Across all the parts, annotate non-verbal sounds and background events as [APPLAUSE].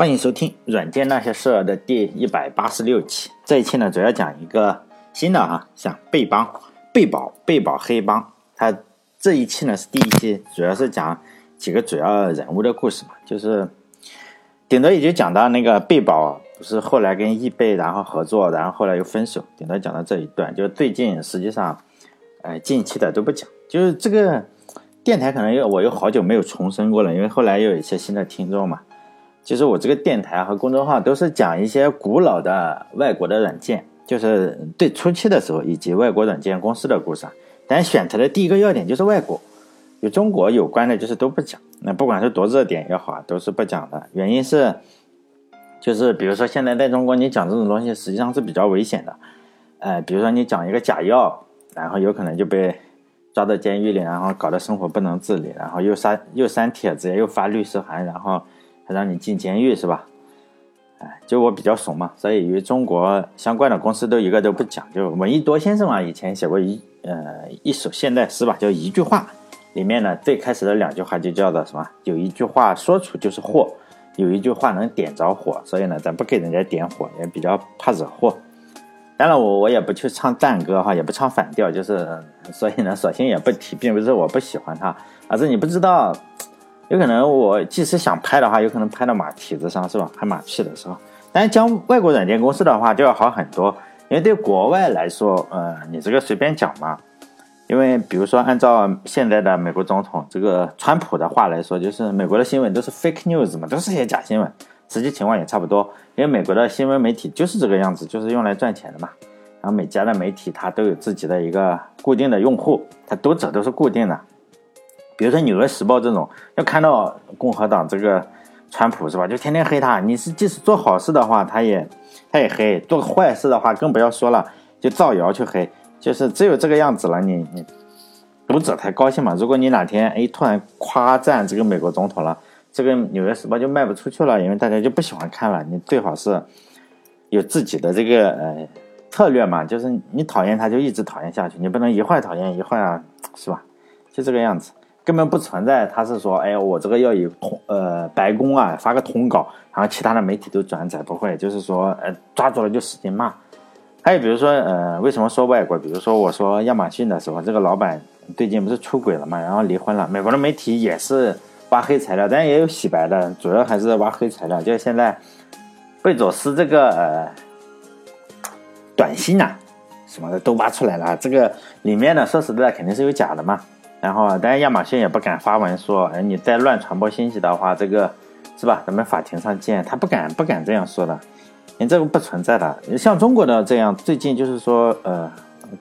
欢迎收听《软件那些事儿》的第一百八十六期。这一期呢，主要讲一个新的哈，像贝帮、贝宝、贝宝黑帮。它这一期呢是第一期，主要是讲几个主要人物的故事嘛，就是顶多也就讲到那个贝宝不是后来跟易贝然后合作，然后后来又分手，顶多讲到这一段。就最近实际上，呃，近期的都不讲。就是这个电台可能又我又好久没有重生过了，因为后来又有一些新的听众嘛。其实我这个电台和公众号都是讲一些古老的外国的软件，就是最初期的时候以及外国软件公司的故事。但选择的第一个要点就是外国，与中国有关的就是都不讲。那不管是多热点也好啊，都是不讲的。原因是，就是比如说现在在中国你讲这种东西实际上是比较危险的。呃，比如说你讲一个假药，然后有可能就被抓到监狱里，然后搞得生活不能自理，然后又删又删帖子，又发律师函，然后。让你进监狱是吧？哎，就我比较怂嘛，所以与中国相关的公司都一个都不讲。就闻一多先生啊，以前写过一呃一首现代诗吧，叫一句话，里面呢最开始的两句话就叫做什么？有一句话说出就是祸，有一句话能点着火，所以呢咱不给人家点火，也比较怕惹祸。当然我我也不去唱赞歌哈，也不唱反调，就是所以呢索性也不提，并不是我不喜欢他，而是你不知道。有可能我即使想拍的话，有可能拍到马蹄子上，是吧？拍马屁的时候。但是讲外国软件公司的话，就要好很多，因为对国外来说，呃，你这个随便讲嘛。因为比如说，按照现在的美国总统这个川普的话来说，就是美国的新闻都是 fake news 嘛，都是些假新闻，实际情况也差不多。因为美国的新闻媒体就是这个样子，就是用来赚钱的嘛。然后每家的媒体它都有自己的一个固定的用户，它读者都是固定的。比如说《纽约时报》这种，要看到共和党这个川普是吧，就天天黑他。你是即使做好事的话，他也他也黑；做坏事的话，更不要说了，就造谣去黑。就是只有这个样子了，你你读者才高兴嘛。如果你哪天哎突然夸赞这个美国总统了，这个《纽约时报》就卖不出去了，因为大家就不喜欢看了。你最好是有自己的这个呃策略嘛，就是你讨厌他就一直讨厌下去，你不能一会儿讨厌一会儿是吧？就这个样子。根本不存在，他是说，哎，我这个要以通呃白宫啊发个通稿，然后其他的媒体都转载，不会，就是说，呃，抓住了就使劲骂。还有比如说，呃，为什么说外国？比如说我说亚马逊的时候，这个老板最近不是出轨了嘛，然后离婚了。美国的媒体也是挖黑材料，但也有洗白的，主要还是挖黑材料。就是现在贝佐斯这个呃短信呐什么的都挖出来了，这个里面呢，说实在肯定是有假的嘛。然后啊，当然亚马逊也不敢发文说，哎，你再乱传播信息的话，这个是吧？咱们法庭上见。他不敢，不敢这样说的，你这个不存在的。像中国的这样，最近就是说，呃，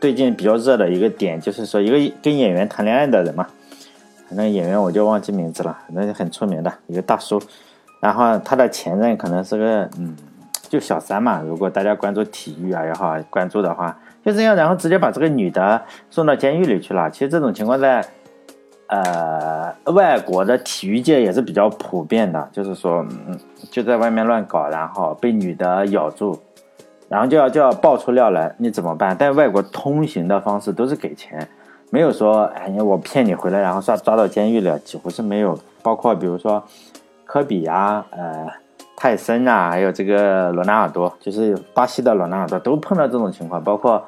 最近比较热的一个点，就是说一个跟演员谈恋爱的人嘛，那个演员我就忘记名字了，那很出名的一个大叔。然后他的前任可能是个，嗯，就小三嘛。如果大家关注体育啊也好，关注的话。就这样，然后直接把这个女的送到监狱里去了。其实这种情况在，呃，外国的体育界也是比较普遍的，就是说，嗯，就在外面乱搞，然后被女的咬住，然后就要就要爆出料来，你怎么办？但外国通行的方式都是给钱，没有说，哎，我骗你回来，然后抓抓到监狱了，几乎是没有。包括比如说科比呀，呃。泰森啊，还有这个罗纳尔多，就是巴西的罗纳尔多，都碰到这种情况。包括，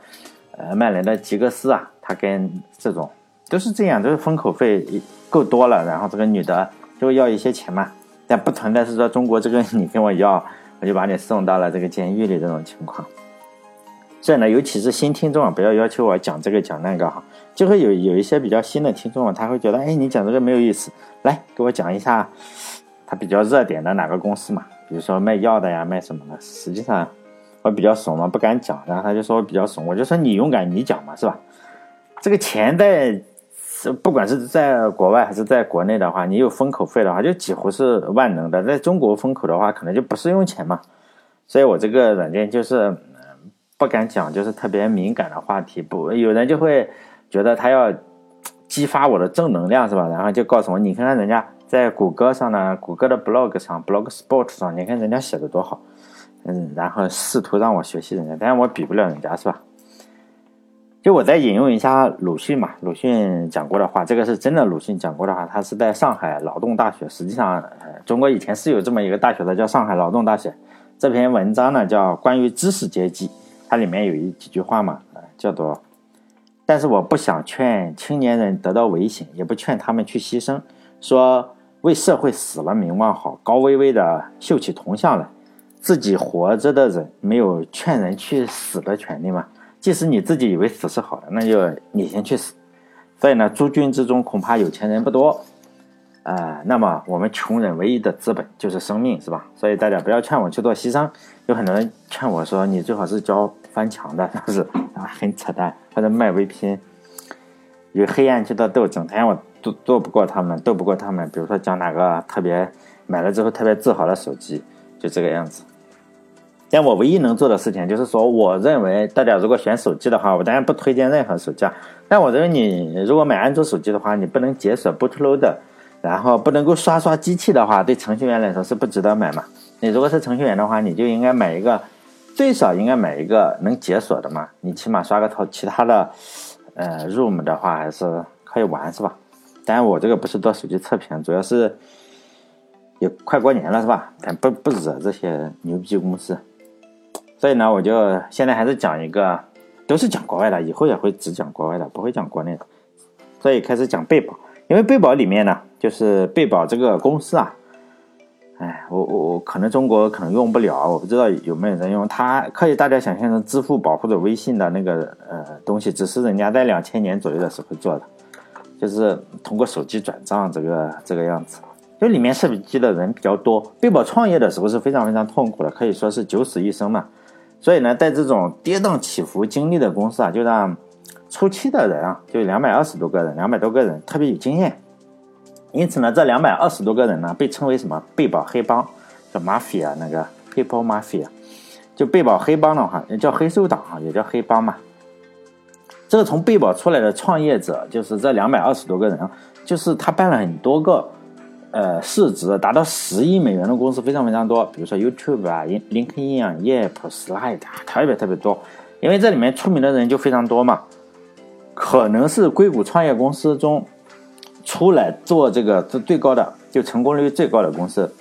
呃，曼联的吉格斯啊，他跟这种都是这样，都是封口费够多了，然后这个女的就要一些钱嘛。但不存在是说中国这个你跟我要，我就把你送到了这个监狱里这种情况。所以呢，尤其是新听众啊，不要要求我讲这个讲那个哈，就会有有一些比较新的听众啊，他会觉得，哎，你讲这个没有意思，来给我讲一下他比较热点的哪个公司嘛。比如说卖药的呀，卖什么的，实际上我比较怂嘛，不敢讲。然后他就说我比较怂，我就说你勇敢，你讲嘛，是吧？这个钱在，不管是在国外还是在国内的话，你有封口费的话，就几乎是万能的。在中国封口的话，可能就不是用钱嘛。所以我这个软件就是不敢讲，就是特别敏感的话题。不，有人就会觉得他要激发我的正能量，是吧？然后就告诉我，你看看人家。在谷歌上呢，谷歌的 blog 上，blogspot 上，你看人家写的多好，嗯，然后试图让我学习人家，但是我比不了人家，是吧？就我再引用一下鲁迅嘛，鲁迅讲过的话，这个是真的。鲁迅讲过的话，他是在上海劳动大学。实际上，呃，中国以前是有这么一个大学的，叫上海劳动大学。这篇文章呢，叫《关于知识阶级》，它里面有一几句话嘛，呃，叫做：“但是我不想劝青年人得到危险，也不劝他们去牺牲，说为社会死了名望好，高巍巍的秀起铜像来。自己活着的人没有劝人去死的权利吗？”即使你自己以为死是好的，那就你先去死。所以呢，诸君之中恐怕有钱人不多，啊，那么我们穷人唯一的资本就是生命，是吧？所以大家不要劝我去做牺牲。有很多人劝我说，你最好是教翻墙的，[LAUGHS] 是不是？啊，[LAUGHS] 很扯淡，或者卖 VPN，与黑暗去斗，整天我都斗不过他们，斗不过他们。比如说讲哪个特别买了之后特别自豪的手机，就这个样子。但我唯一能做的事情就是说，我认为大家如果选手机的话，我当然不推荐任何手机。但我认为你如果买安卓手机的话，你不能解锁 bootloader，然后不能够刷刷机器的话，对程序员来说是不值得买嘛。你如果是程序员的话，你就应该买一个，最少应该买一个能解锁的嘛。你起码刷个套其他的，呃，room 的话还是可以玩是吧？当然我这个不是做手机测评，主要是也快过年了是吧？咱不不惹这些牛逼公司。所以呢，我就现在还是讲一个，都是讲国外的，以后也会只讲国外的，不会讲国内的。所以开始讲贝宝，因为贝宝里面呢，就是贝宝这个公司啊，哎，我我我可能中国可能用不了，我不知道有没有人用。它可以大家想象成支付宝或者微信的那个呃东西，只是人家在两千年左右的时候做的，就是通过手机转账这个这个样子。就里面涉及的人比较多，贝宝创业的时候是非常非常痛苦的，可以说是九死一生嘛。所以呢，在这种跌宕起伏经历的公司啊，就让初期的人啊，就两百二十多个人，两百多个人特别有经验。因此呢，这两百二十多个人呢，被称为什么贝宝黑帮，叫 mafia 那个 people mafia，就贝宝黑帮的话，也叫黑手党啊，也叫黑帮嘛。这个从贝宝出来的创业者，就是这两百二十多个人啊，就是他办了很多个。呃，市值达到十亿美元的公司非常非常多，比如说 YouTube 啊、LinkedIn 啊、Yep、Slide 啊，特别特别多。因为这里面出名的人就非常多嘛，可能是硅谷创业公司中出来做这个最最高的，就成功率最高的公司，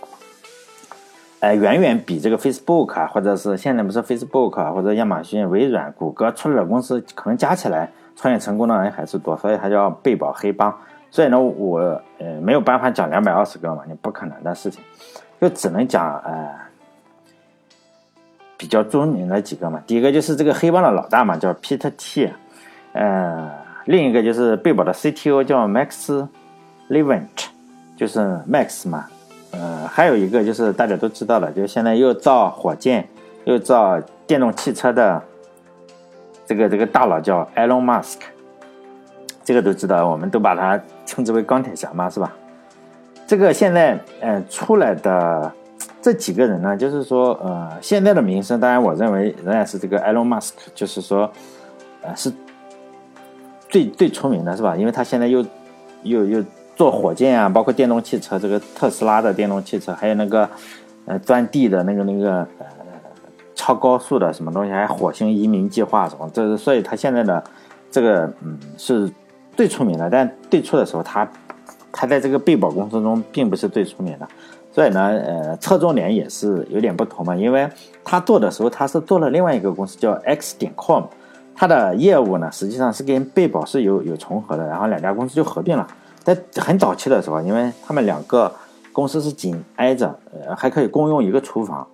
哎，远远比这个 Facebook 啊，或者是现在不是 Facebook 啊，或者亚马逊、微软、谷歌出来的公司，可能加起来创业成功的人还是多，所以它叫贝宝黑帮。所以呢，我呃没有办法讲两百二十个嘛，你不可能的事情，就只能讲呃比较著名的几个嘛。第一个就是这个黑帮的老大嘛，叫 Peter T，呃，另一个就是贝宝的 CTO 叫 Max Levent，就是 Max 嘛，呃，还有一个就是大家都知道了，就现在又造火箭又造电动汽车的这个这个大佬叫 Elon Musk。这个都知道，我们都把它称之为钢铁侠嘛，是吧？这个现在呃出来的这几个人呢，就是说呃现在的名声，当然我认为仍然是这个 Elon Musk，就是说呃是最最出名的，是吧？因为他现在又又又做火箭啊，包括电动汽车，这个特斯拉的电动汽车，还有那个呃钻地的那个那个呃超高速的什么东西，还火星移民计划什么，这是所以他现在的这个嗯是。最出名的，但最初的时候，他他在这个贝宝公司中并不是最出名的，所以呢，呃，侧重点也是有点不同嘛。因为他做的时候，他是做了另外一个公司叫 X 点 com，他的业务呢实际上是跟贝宝是有有重合的，然后两家公司就合并了。在很早期的时候，因为他们两个公司是紧挨着，呃，还可以共用一个厨房，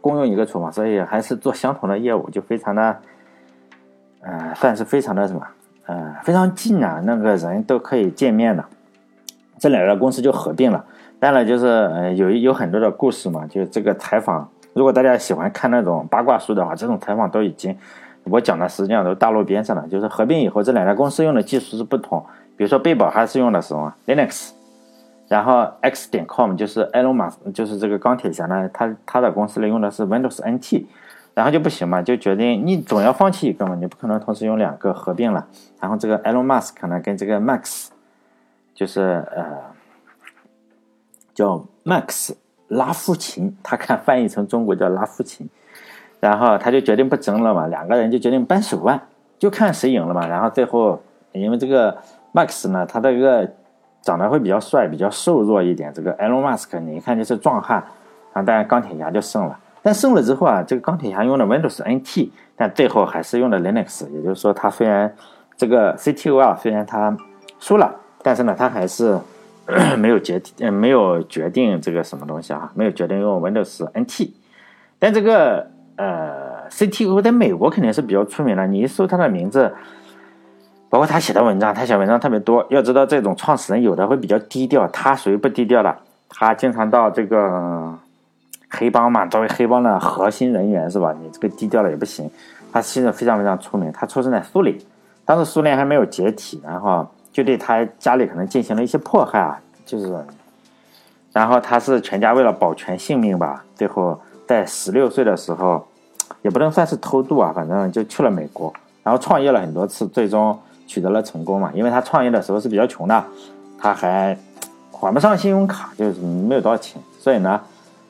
共用一个厨房，所以还是做相同的业务，就非常的，呃，算是非常的什么。呃，非常近啊，那个人都可以见面的，这两个公司就合并了。当然，就是呃有有很多的故事嘛，就这个采访，如果大家喜欢看那种八卦书的话，这种采访都已经我讲的实际上都大路边上了。就是合并以后，这两家公司用的技术是不同。比如说贝宝还是用的什么 Linux，然后 X 点 com 就是 Elon Musk，就是这个钢铁侠呢，他他的公司里用的是 Windows NT。然后就不行嘛，就决定你总要放弃一个嘛，你不可能同时用两个合并了。然后这个 Elon Musk 呢，跟这个 Max，就是呃，叫 Max 拉夫琴，他看翻译成中国叫拉夫琴。然后他就决定不争了嘛，两个人就决定扳手腕，就看谁赢了嘛。然后最后，因为这个 Max 呢，他这个长得会比较帅，比较瘦弱一点。这个 Elon Musk 你一看就是壮汉，啊，当然钢铁侠就胜了。但胜了之后啊，这个钢铁侠用的 Windows NT，但最后还是用的 Linux。也就是说，他虽然这个 CTO 啊，虽然他输了，但是呢，他还是 [COUGHS] 没有决定，没有决定这个什么东西啊，没有决定用 Windows NT。但这个呃 CTO 在美国肯定是比较出名的，你一搜他的名字，包括他写的文章，他写文章特别多。要知道，这种创始人有的会比较低调，他属于不低调的，他经常到这个。黑帮嘛，作为黑帮的核心人员是吧？你这个低调了也不行。他现在非常非常出名，他出生在苏联，当时苏联还没有解体，然后就对他家里可能进行了一些迫害啊，就是，然后他是全家为了保全性命吧，最后在十六岁的时候，也不能算是偷渡啊，反正就去了美国，然后创业了很多次，最终取得了成功嘛。因为他创业的时候是比较穷的，他还还不上信用卡，就是没有多少钱，所以呢。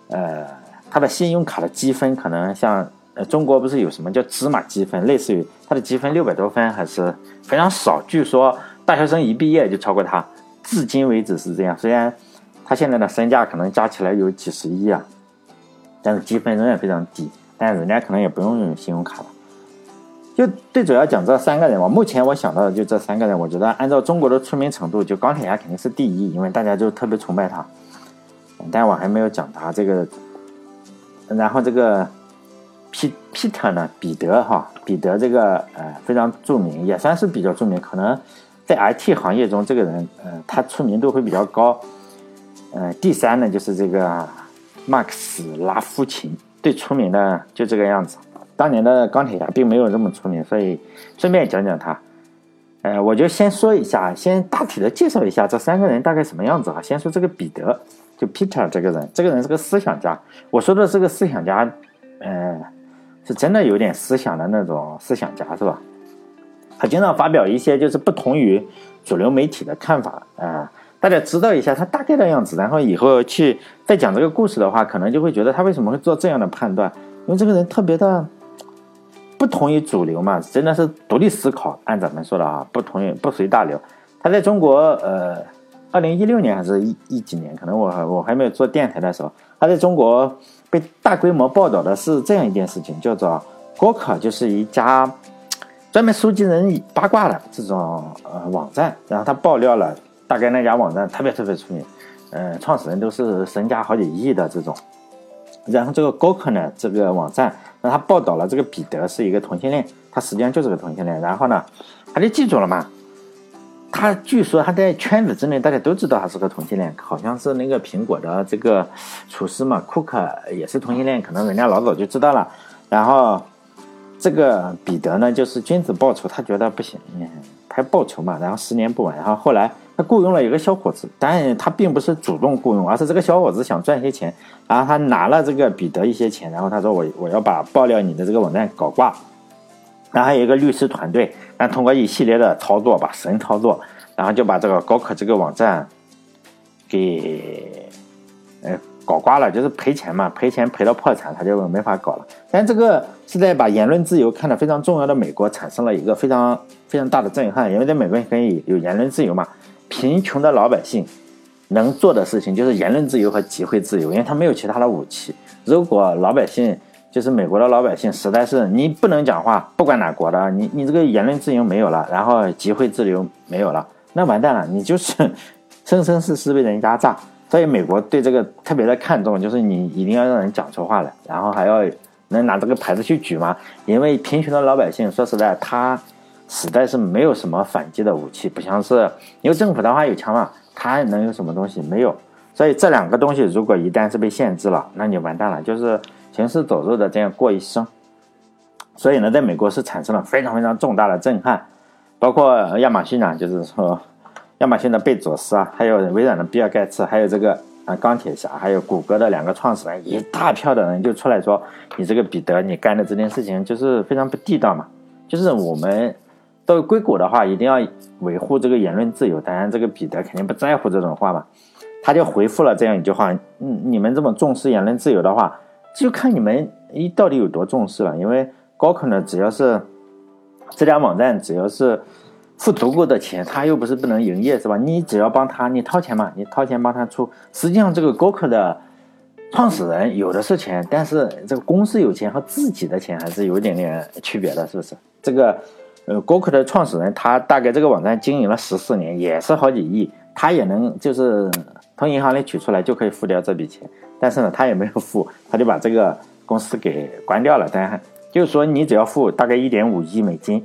呃，他的信用卡的积分可能像呃中国不是有什么叫芝麻积分，类似于他的积分六百多分还是非常少。据说大学生一毕业就超过他，至今为止是这样。虽然他现在的身价可能加起来有几十亿啊，但是积分仍然非常低。但人家可能也不用用信用卡了。就最主要讲这三个人，我目前我想到的就这三个人。我觉得按照中国的出名程度，就钢铁侠肯定是第一，因为大家就特别崇拜他。但我还没有讲他这个，然后这个皮皮特呢，彼得哈，彼得这个呃非常著名，也算是比较著名，可能在 IT 行业中这个人呃他出名度会比较高。呃，第三呢就是这个马克思拉夫琴，最出名的就这个样子。当年的钢铁侠并没有这么出名，所以顺便讲讲他。呃，我就先说一下，先大体的介绍一下这三个人大概什么样子啊。先说这个彼得。就 Peter 这个人，这个人是个思想家。我说的这个思想家，嗯，是真的有点思想的那种思想家，是吧？他经常发表一些就是不同于主流媒体的看法啊。大家知道一下他大概的样子，然后以后去再讲这个故事的话，可能就会觉得他为什么会做这样的判断，因为这个人特别的不同于主流嘛，真的是独立思考。按咱们说的啊，不同于不随大流。他在中国，呃。二零一六年还是一一几年？可能我我还没有做电台的时候，他在中国被大规模报道的是这样一件事情，叫做 gk 就是一家专门收集人八卦的这种呃网站。然后他爆料了，大概那家网站特别特别出名，嗯，创始人都是身家好几亿的这种。然后这个 Gok 呢，这个网站，那他报道了这个彼得是一个同性恋，他实际上就是个同性恋。然后呢，他就记住了嘛。他据说他在圈子之内，大家都知道他是个同性恋，好像是那个苹果的这个厨师嘛，库克也是同性恋，可能人家老早就知道了。然后这个彼得呢，就是君子报仇，他觉得不行，他报仇嘛，然后十年不晚。然后后来他雇佣了一个小伙子，但他并不是主动雇佣，而是这个小伙子想赚些钱，然后他拿了这个彼得一些钱，然后他说我我要把爆料你的这个网站搞挂。然后还有一个律师团队，然后通过一系列的操作吧，神操作，然后就把这个高考这个网站给呃搞挂了，就是赔钱嘛，赔钱赔到破产，他就没法搞了。但这个是在把言论自由看得非常重要的美国产生了一个非常非常大的震撼，因为在美国可以有言论自由嘛，贫穷的老百姓能做的事情就是言论自由和集会自由，因为他没有其他的武器。如果老百姓就是美国的老百姓，实在是你不能讲话，不管哪国的，你你这个言论自由没有了，然后集会自由没有了，那完蛋了，你就是 [LAUGHS] 生生世世被人压榨。所以美国对这个特别的看重，就是你一定要让人讲出话来，然后还要能拿这个牌子去举嘛。因为贫穷的老百姓，说实在，他实在是没有什么反击的武器，不像是因为政府的话有枪嘛，他能有什么东西没有？所以这两个东西如果一旦是被限制了，那你完蛋了，就是。行尸走肉的这样过一生，所以呢，在美国是产生了非常非常重大的震撼，包括亚马逊啊，就是说亚马逊的贝佐斯啊，还有微软的比尔盖茨，还有这个啊钢铁侠，还有谷歌的两个创始人，一大票的人就出来说，你这个彼得你干的这件事情就是非常不地道嘛，就是我们作为硅谷的话，一定要维护这个言论自由，当然这个彼得肯定不在乎这种话嘛，他就回复了这样一句话，嗯，你们这么重视言论自由的话。就看你们一到底有多重视了，因为高考呢，只要是这家网站只要是付足够的钱，他又不是不能营业，是吧？你只要帮他，你掏钱嘛，你掏钱帮他出。实际上，这个 Gawker 的创始人有的是钱，但是这个公司有钱和自己的钱还是有一点点区别的，是不是？这个呃，Gawker 的创始人他大概这个网站经营了十四年，也是好几亿，他也能就是从银行里取出来就可以付掉这笔钱，但是呢，他也没有付，他就把这个公司给关掉了。但就是说，你只要付大概一点五亿美金，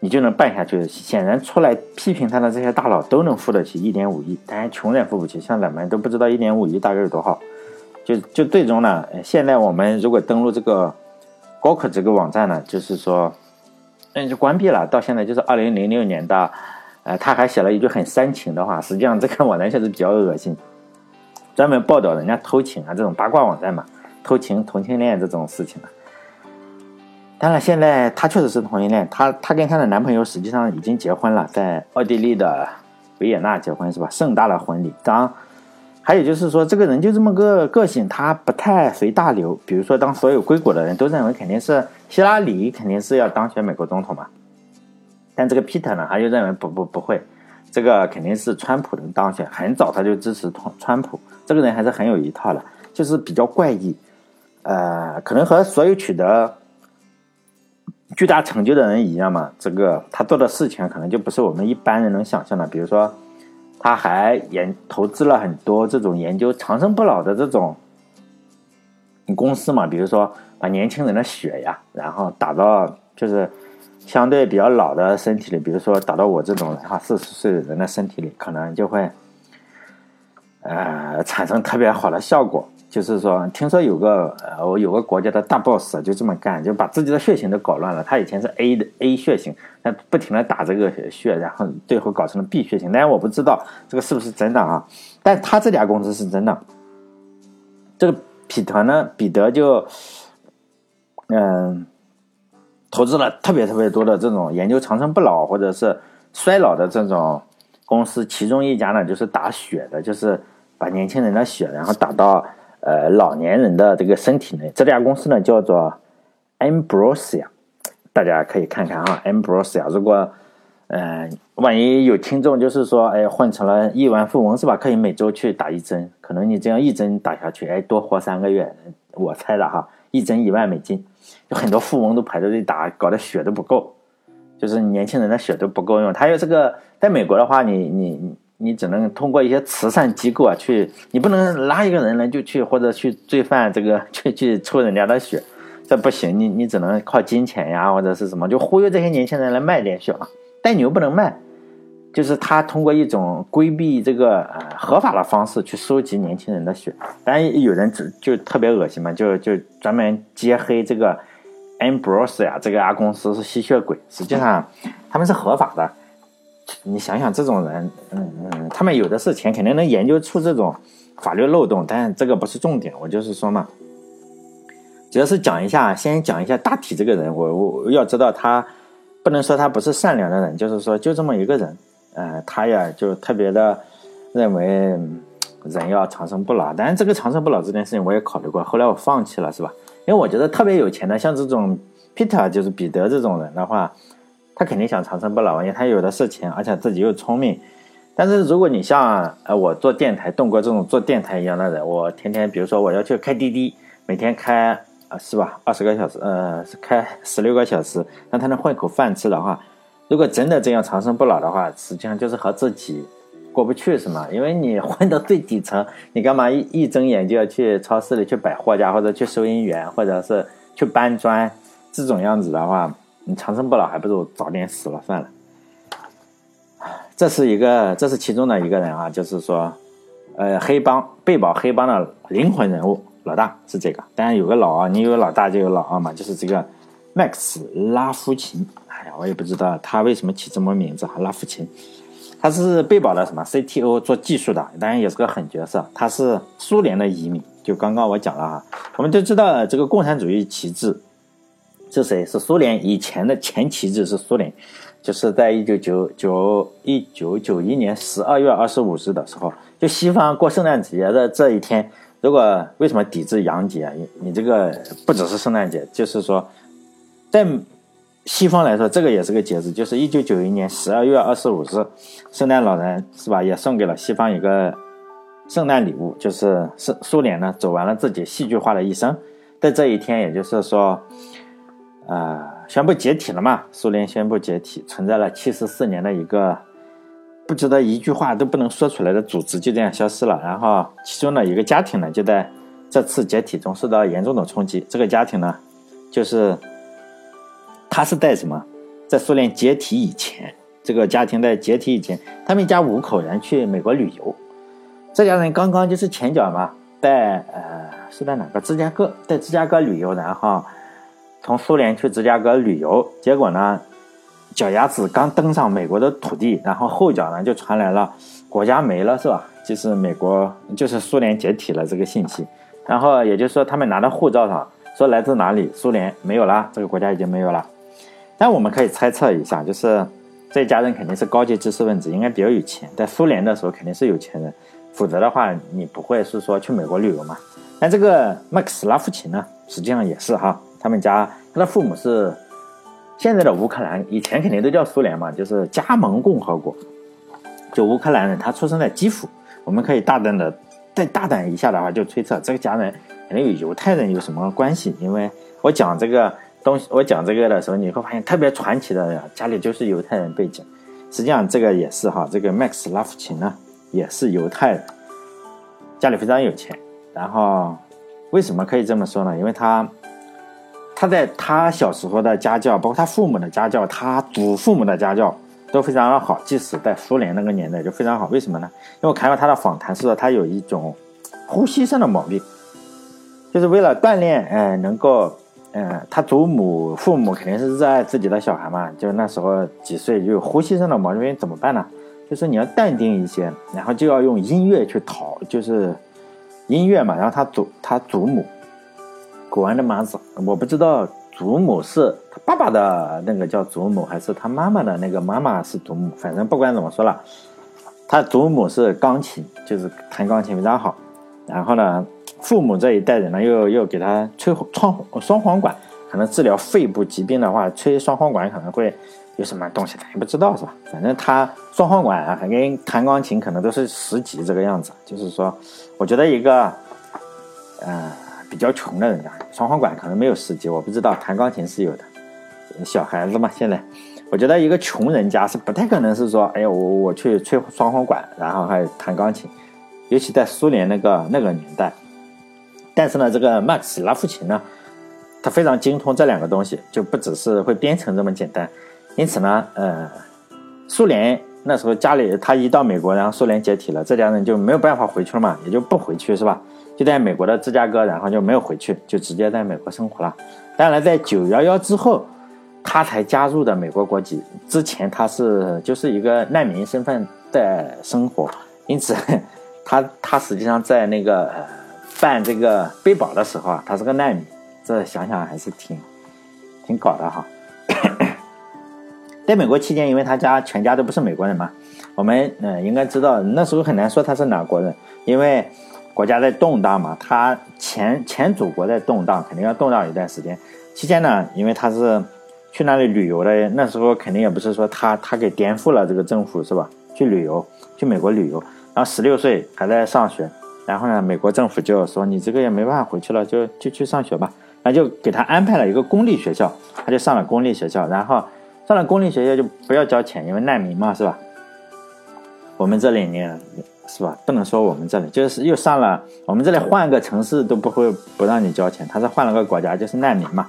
你就能办下去。显然，出来批评他的这些大佬都能付得起一点五亿，但是穷人付不起。像咱们都不知道一点五亿大概有多少。就就最终呢，现在我们如果登录这个高可这个网站呢，就是说，嗯，就关闭了。到现在就是二零零六年的，呃，他还写了一句很煽情的话。实际上，这个网站确实比较恶心，专门报道人家偷情啊这种八卦网站嘛，偷情、同性恋这种事情啊。当然，现在她确实是同性恋，她她跟她的男朋友实际上已经结婚了，在奥地利的维也纳结婚是吧？盛大的婚礼。当还有就是说，这个人就这么个个性，他不太随大流。比如说，当所有硅谷的人都认为肯定是希拉里肯定是要当选美国总统嘛，但这个 Peter 呢，他就认为不不不会，这个肯定是川普能当选。很早他就支持川川普，这个人还是很有一套的，就是比较怪异，呃，可能和所有取得巨大成就的人一样嘛，这个他做的事情可能就不是我们一般人能想象的，比如说。他还研投资了很多这种研究长生不老的这种公司嘛，比如说把年轻人的血呀，然后打到就是相对比较老的身体里，比如说打到我这种哈四十岁的人的身体里，可能就会呃产生特别好的效果。就是说，听说有个呃，我有个国家的大 boss 就这么干，就把自己的血型都搞乱了。他以前是 A 的 A 血型，他不停的打这个血，然后最后搞成了 B 血型。但是我不知道这个是不是真的啊？但他这家公司是真的。这个彼得呢，彼得就嗯，投资了特别特别多的这种研究长生不老或者是衰老的这种公司，其中一家呢就是打血的，就是把年轻人的血然后打到。呃，老年人的这个身体呢，这家公司呢叫做 Ambrosia，大家可以看看哈，Ambrosia。如果嗯，万一有听众就是说，哎，混成了亿万富翁是吧？可以每周去打一针，可能你这样一针打下去，哎，多活三个月。我猜的哈，一针一万美金，有很多富翁都排着队打，搞得血都不够，就是年轻人的血都不够用。他有这个，在美国的话，你你。你只能通过一些慈善机构啊去，你不能拉一个人来就去或者去罪犯这个 [LAUGHS] 去去抽人家的血，这不行。你你只能靠金钱呀或者是什么，就忽悠这些年轻人来卖点血嘛。但你又不能卖，就是他通过一种规避这个呃合法的方式去收集年轻人的血。当然有人就就特别恶心嘛，就就专门揭黑这个 Ambrose 呀这个家公司是吸血鬼，实际上他们是合法的。你想想，这种人，嗯嗯，他们有的是钱，肯定能研究出这种法律漏洞，但这个不是重点。我就是说嘛，主要是讲一下，先讲一下大体这个人。我我要知道他，不能说他不是善良的人，就是说就这么一个人，呃，他呀就特别的认为人要长生不老。但是这个长生不老这件事情我也考虑过，后来我放弃了，是吧？因为我觉得特别有钱的，像这种 Peter 就是彼得这种人的话。他肯定想长生不老，因为他有的是钱，而且自己又聪明。但是如果你像呃我做电台动过这种做电台一样的人，我天天比如说我要去开滴滴，每天开啊是吧二十个小时，呃是开十六个小时，让他能混口饭吃的话，如果真的这样长生不老的话，实际上就是和自己过不去是吗？因为你混到最底层，你干嘛一一睁眼就要去超市里去摆货架或者去收银员或者是去搬砖这种样子的话？你长生不老，还不如早点死了算了。这是一个，这是其中的一个人啊，就是说，呃，黑帮贝宝黑帮的灵魂人物，老大是这个。当然有个老二，你有老大就有老二嘛，就是这个麦克斯拉夫琴。哎呀，我也不知道他为什么起这么名字哈，拉夫琴。他是贝宝的什么 CTO，做技术的，当然也是个狠角色。他是苏联的移民，就刚刚我讲了哈，我们都知道这个共产主义旗帜。是谁？是苏联以前的前旗帜是苏联，就是在一九九九一九九一年十二月二十五日的时候，就西方过圣诞节的这一天，如果为什么抵制洋节？你这个不只是圣诞节，就是说，在西方来说，这个也是个节日，就是一九九一年十二月二十五日，圣诞老人是吧，也送给了西方一个圣诞礼物，就是苏苏联呢走完了自己戏剧化的一生，在这一天，也就是说，呃，宣布解体了嘛，苏联宣布解体，存在了七十四年的一个不值得一句话都不能说出来的组织就这样消失了，然后其中的一个家庭呢，就在这次解体中受到严重的冲击，这个家庭呢，就是。他是在什么？在苏联解体以前，这个家庭在解体以前，他们一家五口人去美国旅游。这家人刚刚就是前脚嘛，在呃是在哪个芝加哥，在芝加哥旅游，然后从苏联去芝加哥旅游，结果呢，脚丫子刚登上美国的土地，然后后脚呢就传来了国家没了，是吧？就是美国就是苏联解体了这个信息，然后也就是说他们拿到护照上说来自哪里，苏联没有了，这个国家已经没有了。但我们可以猜测一下，就是这家人肯定是高级知识分子，应该比较有钱。在苏联的时候肯定是有钱人，否则的话你不会是说去美国旅游嘛？但这个麦克斯拉夫琴呢，实际上也是哈，他们家他的父母是现在的乌克兰，以前肯定都叫苏联嘛，就是加盟共和国，就乌克兰人，他出生在基辅。我们可以大胆的再大胆一下的话，就推测这个家人肯定与犹太人有什么关系，因为我讲这个。东西我讲这个的时候，你会发现特别传奇的，家里就是犹太人背景。实际上这个也是哈，这个 Max 拉夫琴呢也是犹太人，家里非常有钱。然后为什么可以这么说呢？因为他他在他小时候的家教，包括他父母的家教，他祖父母的家教都非常的好，即使在苏联那个年代就非常好。为什么呢？因为我看到他的访谈，是说他有一种呼吸上的毛病，就是为了锻炼，哎，能够。嗯，他祖母、父母肯定是热爱自己的小孩嘛，就那时候几岁就有呼吸上的毛病，怎么办呢？就是你要淡定一些，然后就要用音乐去讨，就是音乐嘛。然后他祖他祖母，古安的妈子，我不知道祖母是他爸爸的那个叫祖母，还是他妈妈的那个妈妈是祖母。反正不管怎么说了，他祖母是钢琴，就是弹钢琴非常好。然后呢？父母这一代人呢，又又给他吹双双簧管，可能治疗肺部疾病的话，吹双簧管可能会有什么东西，咱也不知道是吧？反正他双簧管啊，跟弹钢琴可能都是十级这个样子。就是说，我觉得一个，呃，比较穷的人家，双簧管可能没有十级，我不知道，弹钢琴是有的。小孩子嘛，现在，我觉得一个穷人家是不太可能是说，哎呀，我我去吹双簧管，然后还弹钢琴，尤其在苏联那个那个年代。但是呢，这个 Max 拉夫琴呢，他非常精通这两个东西，就不只是会编程这么简单。因此呢，呃，苏联那时候家里他一到美国，然后苏联解体了，这家人就没有办法回去了嘛，也就不回去是吧？就在美国的芝加哥，然后就没有回去，就直接在美国生活了。当然，在九幺幺之后，他才加入的美国国籍，之前他是就是一个难民身份在生活，因此他他实际上在那个。办这个背保的时候啊，他是个难民，这想想还是挺挺搞的哈。[COUGHS] 在美国期间，因为他家全家都不是美国人嘛，我们嗯应该知道那时候很难说他是哪国人，因为国家在动荡嘛，他前前祖国在动荡，肯定要动荡一段时间。期间呢，因为他是去那里旅游的，那时候肯定也不是说他他给颠覆了这个政府是吧？去旅游，去美国旅游，然后十六岁还在上学。然后呢，美国政府就说你这个也没办法回去了，就就去上学吧。那就给他安排了一个公立学校，他就上了公立学校。然后上了公立学校就不要交钱，因为难民嘛，是吧？我们这里呢，是吧？不能说我们这里，就是又上了我们这里换个城市都不会不让你交钱。他是换了个国家，就是难民嘛。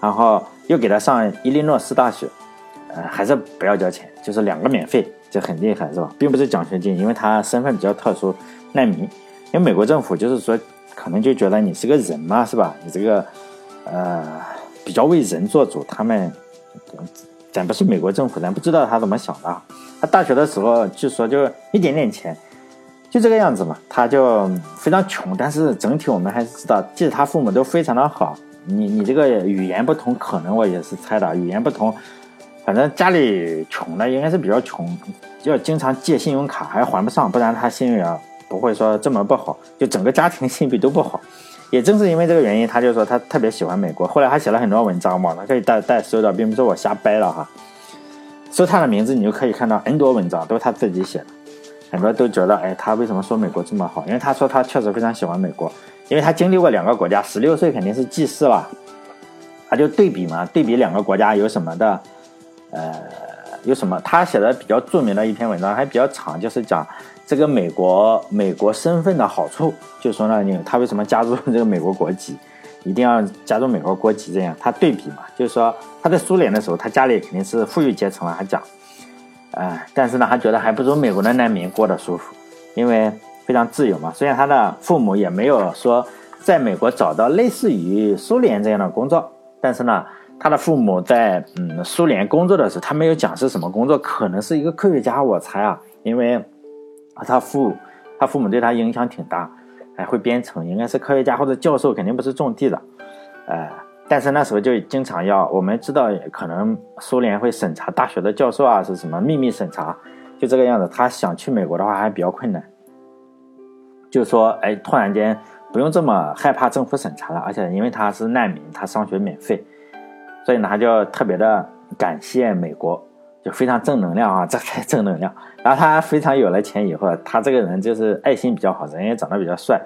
然后又给他上伊利诺斯大学，呃，还是不要交钱，就是两个免费，就很厉害，是吧？并不是奖学金，因为他身份比较特殊，难民。因为美国政府就是说，可能就觉得你是个人嘛，是吧？你这个，呃，比较为人做主。他们，咱不是美国政府，咱不知道他怎么想的。他大学的时候据说就一点点钱，就这个样子嘛。他就非常穷，但是整体我们还是知道，即使他父母都非常的好，你你这个语言不同，可能我也是猜的，语言不同，反正家里穷的应该是比较穷，要经常借信用卡还还不上，不然他信用要。不会说这么不好，就整个家庭信誉都不好，也正是因为这个原因，他就说他特别喜欢美国。后来他写了很多文章嘛，他可以带带搜到，并不是我瞎掰了哈。搜他的名字，你就可以看到 N 多文章都是他自己写的。很多都觉得，哎，他为什么说美国这么好？因为他说他确实非常喜欢美国，因为他经历过两个国家，十六岁肯定是记事了，他就对比嘛，对比两个国家有什么的，呃，有什么？他写的比较著名的一篇文章还比较长，就是讲这个美国美国身份的好处，就说呢，你他为什么加入这个美国国籍，一定要加入美国国籍这样，他对比嘛，就是说他在苏联的时候，他家里肯定是富裕阶层了，还讲。哎，但是呢，他觉得还不如美国的难民过得舒服，因为非常自由嘛。虽然他的父母也没有说在美国找到类似于苏联这样的工作，但是呢，他的父母在嗯苏联工作的时候，他没有讲是什么工作，可能是一个科学家，我猜啊，因为他父他父母对他影响挺大，还会编程，应该是科学家或者教授，肯定不是种地的，哎。但是那时候就经常要，我们知道可能苏联会审查大学的教授啊，是什么秘密审查，就这个样子。他想去美国的话还比较困难，就说哎，突然间不用这么害怕政府审查了，而且因为他是难民，他上学免费，所以呢他就特别的感谢美国，就非常正能量啊，这才正能量。然后他非常有了钱以后，他这个人就是爱心比较好，人也长得比较帅。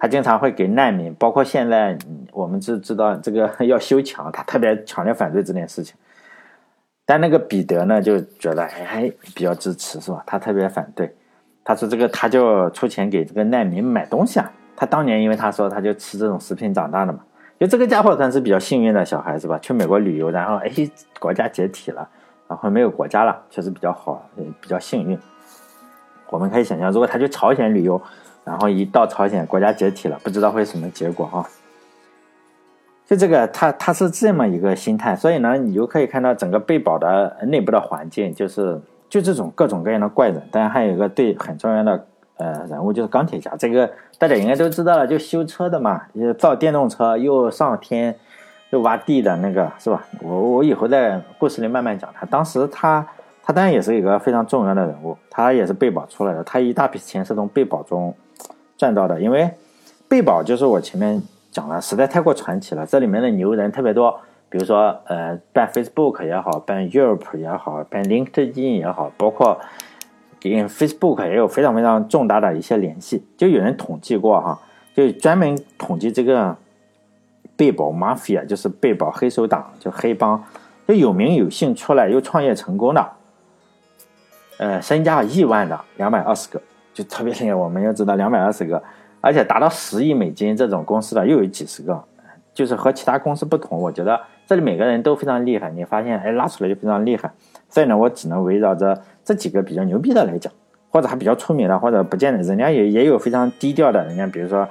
他经常会给难民，包括现在我们知知道这个 [LAUGHS] 要修墙，他特别强烈反对这件事情。但那个彼得呢，就觉得哎比较支持，是吧？他特别反对，他说这个他就出钱给这个难民买东西啊。他当年因为他说他就吃这种食品长大的嘛，就这个家伙算是比较幸运的小孩，是吧？去美国旅游，然后哎国家解体了，然后没有国家了，确实比较好，比较幸运。我们可以想象，如果他去朝鲜旅游。然后一到朝鲜，国家解体了，不知道会什么结果哈。就这个，他他是这么一个心态，所以呢，你就可以看到整个贝宝的内部的环境，就是就这种各种各样的怪人。当然还有一个对很重要的呃人物，就是钢铁侠。这个大家应该都知道了，就修车的嘛，造电动车，又上天，又挖地的那个是吧？我我以后在故事里慢慢讲他。当时他他当然也是一个非常重要的人物，他也是被保出来的，他一大笔钱是从被保中。赚到的，因为贝宝就是我前面讲了，实在太过传奇了。这里面的牛人特别多，比如说呃，办 Facebook 也好，办 Europe 也好，办 LinkedIn 也好，包括跟 Facebook 也有非常非常重大的一些联系。就有人统计过哈，就专门统计这个贝宝 Mafia，就是贝宝黑手党，就黑帮，就有名有姓出来又创业成功的，呃，身价亿万的两百二十个。就特别厉害，我们要知道两百二十个，而且达到十亿美金这种公司的又有几十个，就是和其他公司不同。我觉得这里每个人都非常厉害，你发现哎拉出来就非常厉害。所以呢，我只能围绕着这几个比较牛逼的来讲，或者还比较出名的，或者不见得人家也也有非常低调的。人家比如说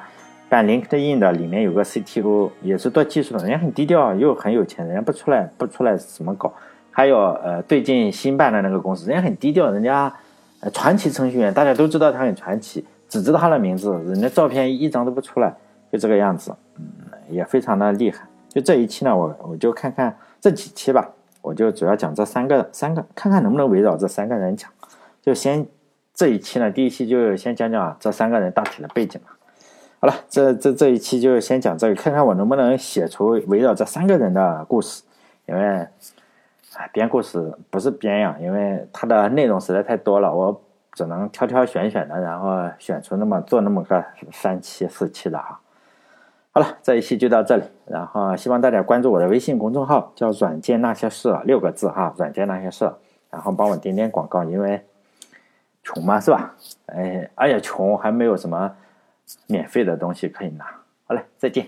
办 LinkedIn 的，里面有个 CTO 也是做技术的，人家很低调又很有钱，人家不出来不出来怎么搞？还有呃最近新办的那个公司，人家很低调，人家。呃传奇程序员，大家都知道他很传奇，只知道他的名字，人家照片一张都不出来，就这个样子，嗯，也非常的厉害。就这一期呢，我我就看看这几期吧，我就主要讲这三个三个，看看能不能围绕这三个人讲。就先这一期呢，第一期就先讲讲这三个人大体的背景吧。好了，这这这一期就先讲这个，看看我能不能写出围绕这三个人的故事，因为。编故事不是编呀，因为它的内容实在太多了，我只能挑挑选选的，然后选出那么做那么个三期四期的哈。好了，这一期就到这里，然后希望大家关注我的微信公众号，叫“软件那些事”六个字哈，“软件那些事”，然后帮我点点广告，因为穷嘛是吧？哎，而且穷还没有什么免费的东西可以拿。好嘞，再见。